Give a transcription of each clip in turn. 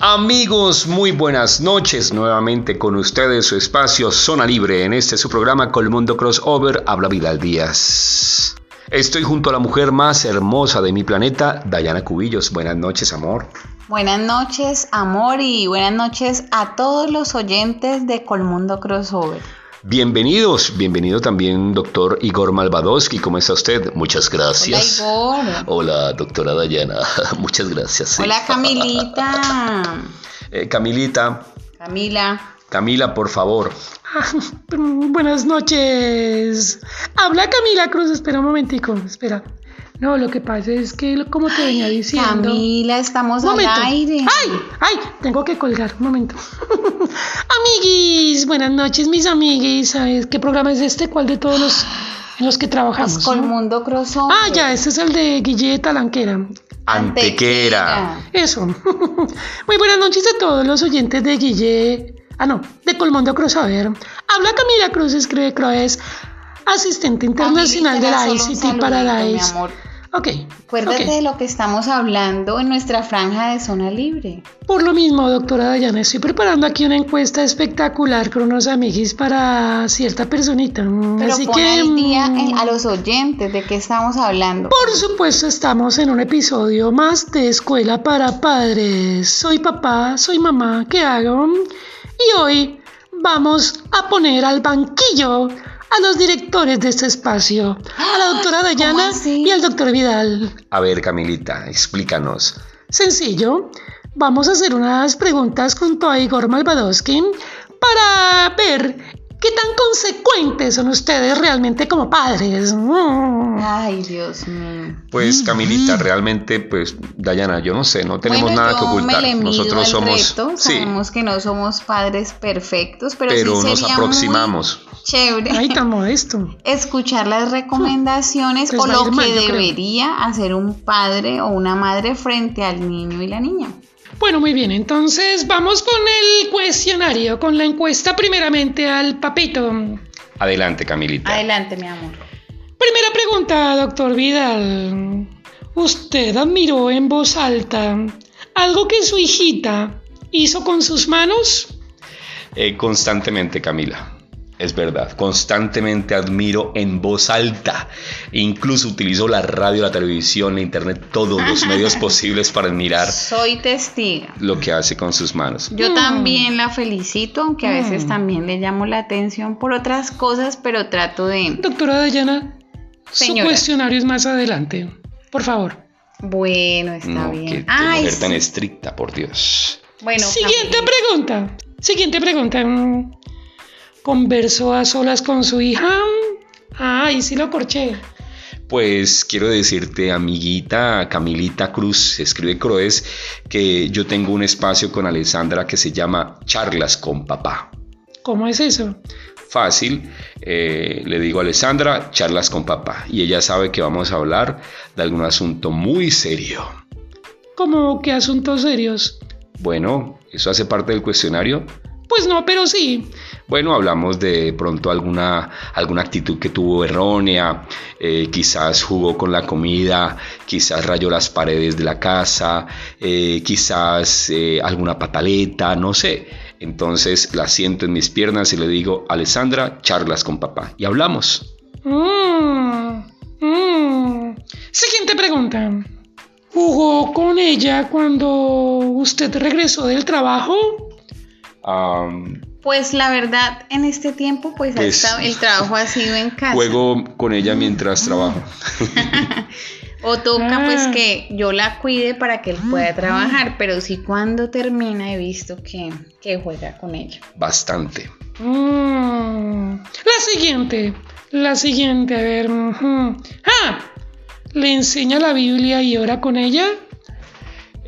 Amigos, muy buenas noches. Nuevamente con ustedes su espacio Zona Libre en este su programa Colmundo Crossover Habla Vidal Díaz. Estoy junto a la mujer más hermosa de mi planeta, Dayana Cubillos. Buenas noches, amor. Buenas noches, amor, y buenas noches a todos los oyentes de Colmundo Crossover. Bienvenidos, bienvenido también doctor Igor Malvadowski, ¿cómo está usted? Muchas gracias. Hola Igor. Hola doctora Dayana, muchas gracias. Hola Camilita. eh, Camilita. Camila. Camila, por favor. buenas noches. Habla Camila Cruz, espera un momentico, espera. No, lo que pasa es que, como te venía diciendo. Camila, estamos al aire. ¡Ay! ¡Ay! Tengo que colgar, un momento. amiguis, buenas noches, mis amiguis. ¿Sabes qué programa es este? ¿Cuál de todos los en los que trabajamos? Es Colmundo Crossover. Ah, ya, este es el de Guille Talanquera. Antequera. Eso. Muy buenas noches a todos los oyentes de Guille. Ah, no, de Colmundo Crossover. Habla Camila Cruz, escribe Croes, asistente internacional de la ICT Paradise. Ok. Acuérdate okay. de lo que estamos hablando en nuestra franja de zona libre. Por lo mismo, doctora Dayana, estoy preparando aquí una encuesta espectacular con unos amiguis para cierta personita. Pero Así pon que. al día mm, a los oyentes de qué estamos hablando. Por supuesto, estamos en un episodio más de Escuela para Padres. Soy papá, soy mamá, ¿qué hago? Y hoy vamos a poner al banquillo a los directores de este espacio, a la doctora Dayana y al doctor Vidal. A ver, Camilita, explícanos. Sencillo, vamos a hacer unas preguntas junto a Igor Malvadowski para ver qué tan consecuentes son ustedes realmente como padres. Ay, Dios mío. Pues Camilita, realmente, pues Dayana, yo no sé, no tenemos bueno, nada que ocultar. Me le mido Nosotros al somos, reto. sí, Sabemos que no somos padres perfectos, pero, pero sí nos sería aproximamos. Muy chévere. Ay, tan modesto. escuchar las recomendaciones o lo mal, que debería hacer un padre o una madre frente al niño y la niña. Bueno, muy bien, entonces vamos con el cuestionario, con la encuesta primeramente al papito. Adelante, Camilita. Adelante, mi amor. Primera pregunta, doctor Vidal. ¿Usted admiró en voz alta algo que su hijita hizo con sus manos? Eh, constantemente, Camila. Es verdad, constantemente admiro en voz alta. Incluso utilizo la radio, la televisión, la internet, todos los medios posibles para admirar Soy testiga. lo que hace con sus manos. Yo Mm. también la felicito, aunque a veces Mm. también le llamo la atención por otras cosas, pero trato de... Doctora Dayana, su cuestionario es más adelante. Por favor. Bueno, está No, bien. qué, qué Ay, mujer tan estricta, por Dios. Bueno, Siguiente pregunta. Siguiente pregunta. ¿Conversó a solas con su hija? Ay, sí lo corché. Pues quiero decirte, amiguita Camilita Cruz, escribe Croes, que yo tengo un espacio con Alessandra que se llama Charlas con Papá. ¿Cómo es eso? Fácil, eh, le digo a Alessandra, charlas con papá, y ella sabe que vamos a hablar de algún asunto muy serio. ¿Cómo qué asuntos serios? Bueno, ¿eso hace parte del cuestionario? Pues no, pero sí. Bueno, hablamos de pronto alguna, alguna actitud que tuvo errónea, eh, quizás jugó con la comida, quizás rayó las paredes de la casa, eh, quizás eh, alguna pataleta, no sé. Entonces la siento en mis piernas y le digo, Alessandra, charlas con papá. Y hablamos. Mm, mm. Siguiente pregunta. ¿Jugó con ella cuando usted regresó del trabajo? Pues la verdad, en este tiempo, pues, ha Pues- estado- el trabajo ha sido en casa. juego con ella mientras trabajo. O toca pues Ah. que yo la cuide para que él pueda trabajar, pero sí cuando termina he visto que, que juega con ella. Bastante. Mm. La siguiente. La siguiente, a ver. Ah, ¿Le enseña la Biblia y ora con ella?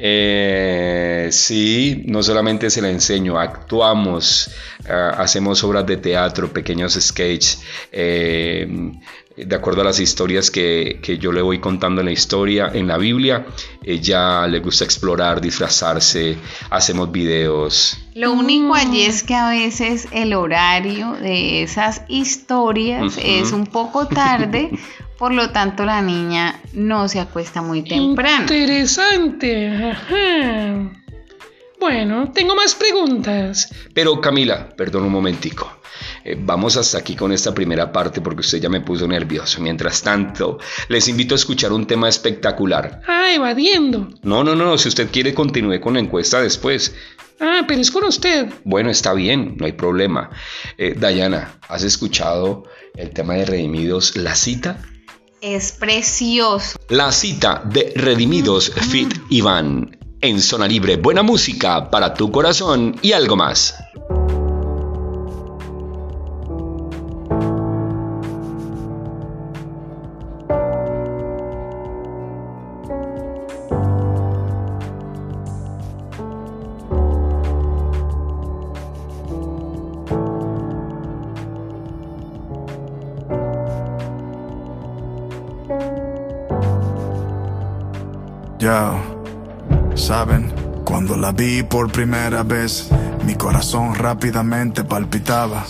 Eh, sí, no solamente se la enseño, actuamos, ah, hacemos obras de teatro, pequeños sketches, eh, de acuerdo a las historias que, que yo le voy contando en la historia, en la Biblia, ella le gusta explorar, disfrazarse, hacemos videos. Lo único allí es que a veces el horario de esas historias es un poco tarde, por lo tanto la niña no se acuesta muy temprano. Interesante. Ajá. Bueno, tengo más preguntas. Pero Camila, perdón un momentico. Eh, vamos hasta aquí con esta primera parte porque usted ya me puso nervioso. Mientras tanto, les invito a escuchar un tema espectacular. Ah, evadiendo. No, no, no, si usted quiere continúe con la encuesta después. Ah, pero es con usted. Bueno, está bien, no hay problema. Eh, Dayana, ¿has escuchado el tema de Redimidos, La Cita? Es precioso. La cita de Redimidos Fit Iván. En Zona Libre, buena música para tu corazón y algo más. La vi por primera vez, mi corazón rápidamente palpitaba.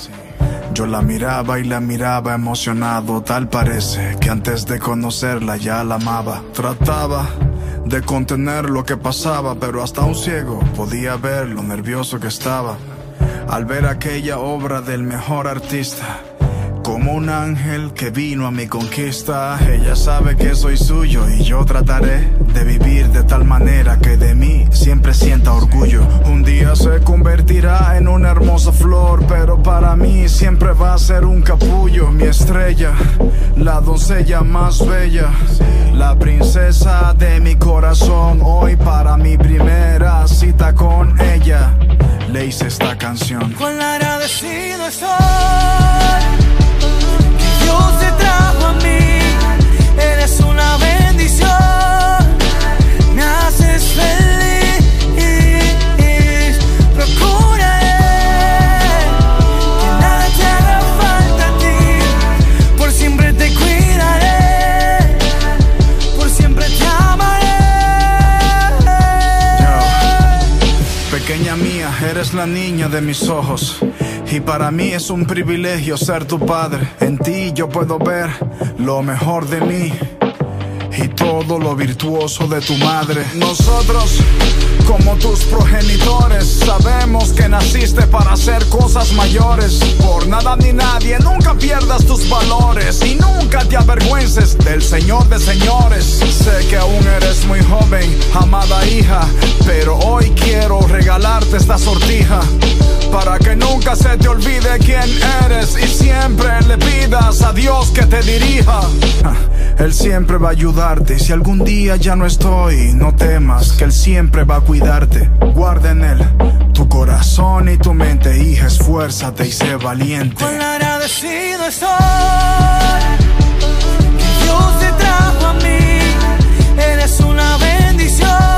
Yo la miraba y la miraba emocionado, tal parece que antes de conocerla ya la amaba. Trataba de contener lo que pasaba, pero hasta un ciego podía ver lo nervioso que estaba al ver aquella obra del mejor artista. Como un ángel que vino a mi conquista, ella sabe que soy suyo y yo trataré de vivir de tal manera que de mí siempre sienta orgullo. Un día se convertirá en una hermosa flor, pero para mí siempre va a ser un capullo. Mi estrella, la doncella más bella, la princesa de mi corazón. Hoy para mi primera cita con ella, le hice esta canción. Cuán agradecido que Dios te trajo a mí. Eres una bendición, me haces feliz. Procuraré que nada te haga falta a ti. Por siempre te cuidaré, por siempre te amaré. Pequeña mía, eres la niña de mis ojos. Y para mí es un privilegio ser tu padre. En ti yo puedo ver lo mejor de mí y todo lo virtuoso de tu madre. Nosotros, como tus progenitores, sabemos que naciste para hacer cosas mayores. Por nada ni nadie, nunca pierdas tus valores y nunca te avergüences del Señor de señores. Sé que aún eres muy joven, amada hija, pero hoy quiero regalarte esta sortija. Para que nunca se te olvide quién eres y siempre le pidas a Dios que te dirija. Él siempre va a ayudarte. Si algún día ya no estoy, no temas, que Él siempre va a cuidarte. Guarda en Él tu corazón y tu mente, hija, esfuérzate y sé valiente. Cuán agradecido estoy que Dios te trajo a mí. Eres una bendición,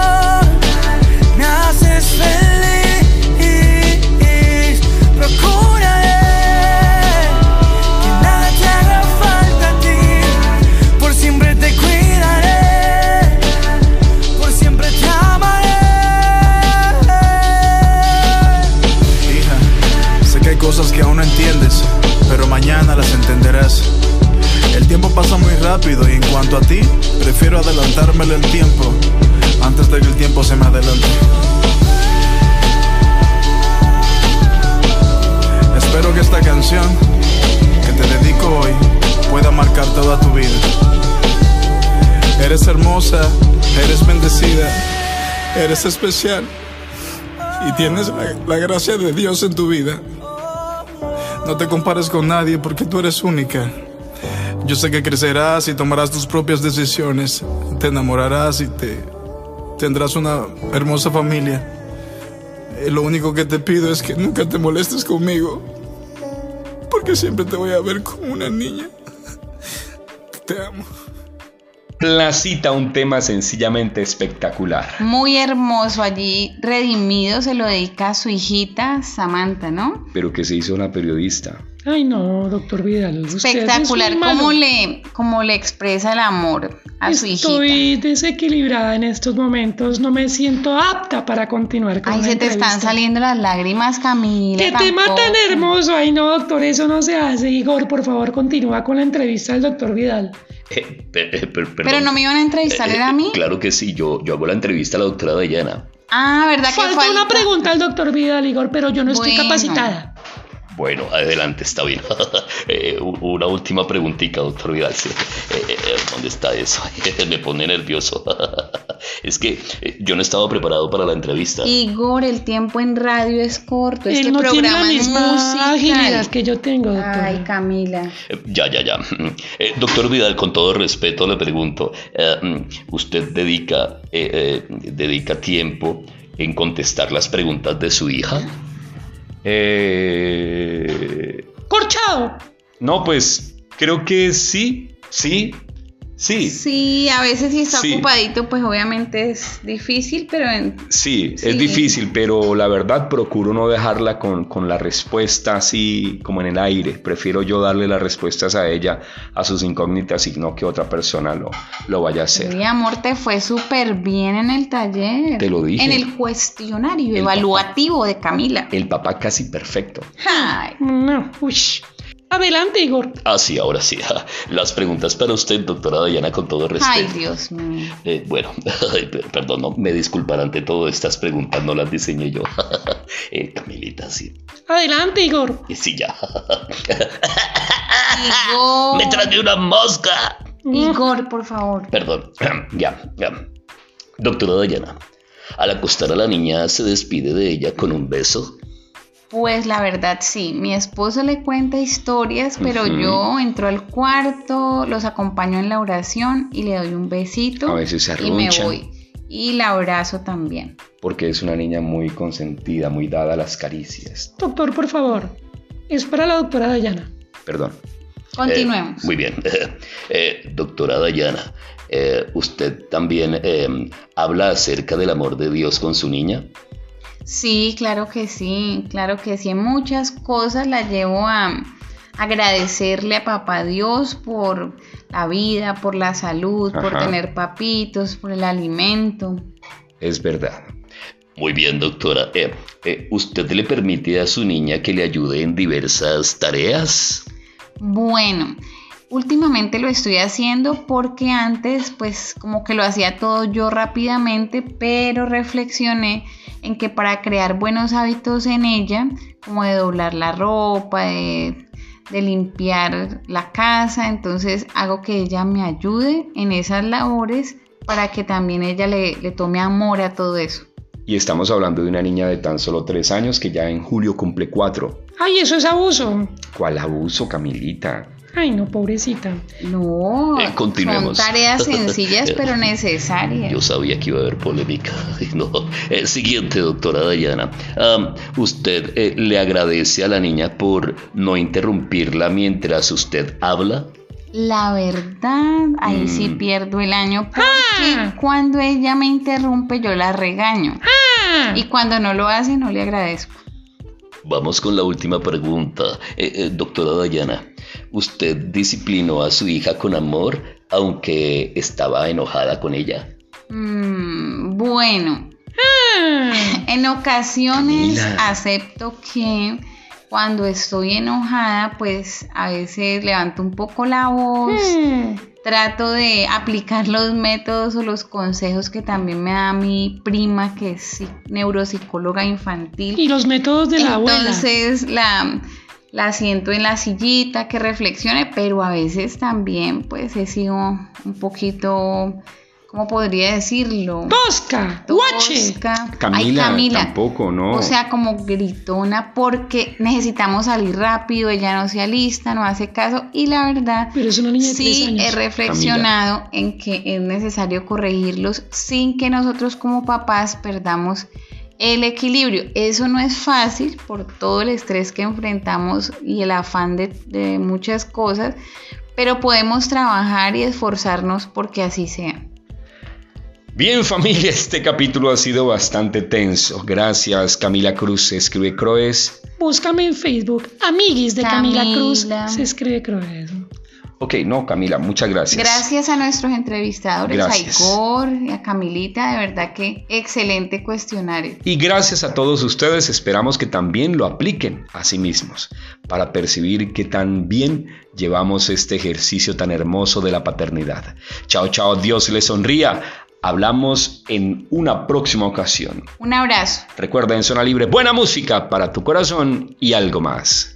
y en cuanto a ti, prefiero adelantármele el tiempo antes de que el tiempo se me adelante. Espero que esta canción que te dedico hoy pueda marcar toda tu vida. Eres hermosa, eres bendecida, eres especial y tienes la gracia de Dios en tu vida. No te compares con nadie porque tú eres única. Yo sé que crecerás y tomarás tus propias decisiones, te enamorarás y te tendrás una hermosa familia. Eh, Lo único que te pido es que nunca te molestes conmigo, porque siempre te voy a ver como una niña. Te amo. La cita, un tema sencillamente espectacular. Muy hermoso allí, redimido, se lo dedica a su hijita Samantha, ¿no? Pero que se hizo una periodista. Ay, no, doctor Vidal. usted es Espectacular cómo le, cómo le expresa el amor a su hijita. Estoy desequilibrada en estos momentos. No me siento apta para continuar con Ay, la se te están saliendo las lágrimas, Camila. ¡Qué tema tan hermoso! Ay, no, doctor, eso no se hace. Igor, por favor, continúa con la entrevista del doctor Vidal. Eh, pe- eh, per- Pero no me iban a entrevistar, Eh, ¿era a mí? Claro que sí, yo, yo hago la entrevista a la doctora Dayana. Ah, ¿verdad que Falta una pregunta al doctor Vidal, Igor, pero yo no estoy Bueno. capacitada. Bueno, adelante, está bien. Eh, una última preguntita, doctor Vidal. Eh, eh, ¿Dónde está eso? Me pone nervioso. es que yo no estaba preparado para la entrevista. Igor, el tiempo en radio es corto. Este Él tiene la programa es misma agilidad musical. que yo tengo, doctor. Ay, Camila. Eh, Ya, ya, ya. Eh, doctor Vidal, con todo respeto le pregunto, eh, mm, ¿usted dedica, eh, eh, dedica tiempo en contestar las preguntas de su hija? Eh, Corchado. no, pues creo que sí, sí, sí. Sí, a veces si está Sí. ocupadito, pues obviamente es difícil, pero en- Sí, Sí. es difícil, pero la verdad procuro no dejarla con, con la respuesta así como en el aire. Prefiero yo darle las respuestas a ella, a sus incógnitas, y no que otra persona lo, lo vaya a hacer. mi amor te fue súper bien en el taller. Te lo dije. En el cuestionario El evaluativo de Camila. El papá casi perfecto. Ay, No, uy. Adelante, Igor. Ah, sí, ahora sí. Las preguntas para usted, doctora Dayana, con todo respeto. ay, Dios mío. Eh, bueno, perdón, no, me disculpan ante todo, estas preguntas no las diseñé yo. Eh, Camilita, sí. Adelante, Igor. Y sí, ya. Igor. ¡Me tragué una mosca! Igor, por favor. Perdón, ya, ya. Doctora Dayana, al acostar a la niña se despide de ella con un beso. Pues la verdad sí, mi esposo le cuenta historias, pero yo entro al cuarto, los acompaño en la oración y le doy un besito A veces se y me voy. Y la abrazo también. Porque es una niña muy consentida, muy dada a las caricias. Doctor, por favor. Es para la doctora Dayana. Perdón. Continuemos. Eh, muy bien. Eh, doctora Dayana, eh, ¿usted también eh, habla acerca del amor de Dios con su niña? Sí, claro que sí, claro que sí. Muchas cosas la llevo a agradecerle a papá Dios por la vida, por la salud, por tener papitos, por el alimento. Es verdad. Muy bien, doctora. Eh, eh, ¿Usted le permite a su niña que le ayude en diversas tareas? Bueno, últimamente lo estoy haciendo porque antes pues como que lo hacía todo yo rápidamente, pero reflexioné en que para crear buenos hábitos en ella, como de doblar la ropa, de, de limpiar la casa, entonces hago que ella me ayude en esas labores para que también ella le, le tome amor a todo eso. Y estamos hablando de una niña de tan solo tres años que ya en julio cumple cuatro. Ay, eso es abuso. ¿Cuál abuso, Camilita? Ay, no, pobrecita. No, Eh, continuemos. son tareas sencillas pero necesarias. Yo sabía que iba a haber polémica. No. Eh, siguiente, doctora Dayana. ¿Usted eh, le agradece a la niña por no interrumpirla mientras usted habla? La verdad, ahí sí Mm. pierdo el año porque Ah. cuando ella me interrumpe yo la regaño Ah, y cuando no lo hace no le agradezco. Vamos con la última pregunta. Eh, eh, doctora Dayana, ¿usted disciplinó a su hija con amor aunque estaba enojada con ella? Mm, bueno, ah. en ocasiones Camila. acepto que cuando estoy enojada pues a veces levanto un poco la voz. Hmm. Trato de aplicar los métodos o los consejos que también me da mi prima, que es psi- neuropsicóloga infantil. Y los métodos de la abuela. Entonces la, la siento en la sillita que reflexione, pero a veces también pues he sido un poquito, ¿cómo podría decirlo? Tosca, guache. Ay, Camila, Camila. tampoco, ¿no? O sea, como gritona porque necesitamos salir rápido, ella no se alista, no hace caso y la verdad Pero es una niña de tres sí años. he reflexionado en que es necesario corregirlos sin que nosotros como papás perdamos el equilibrio. Eso no es fácil por todo el estrés que enfrentamos y el afán de, de muchas cosas, pero podemos trabajar y esforzarnos porque así sea. Bien familia, este capítulo ha sido bastante tenso. Gracias Camila Cruz, se escribe Croes. Búscame en Facebook. Amiguis de Camila, Cruz. Se escribe Croes. Ok, no Camila, muchas gracias. Gracias a nuestros entrevistadores, Gracias. a Igor y a Camilita, de verdad que excelente cuestionario. Y gracias a todos ustedes, esperamos que también lo apliquen a sí mismos para percibir que tan bien llevamos este ejercicio tan hermoso de la paternidad. Chao, chao, Dios les sonría. Hablamos en una próxima ocasión. Un abrazo. Recuerda en Zona Libre, buena música para tu corazón y algo más.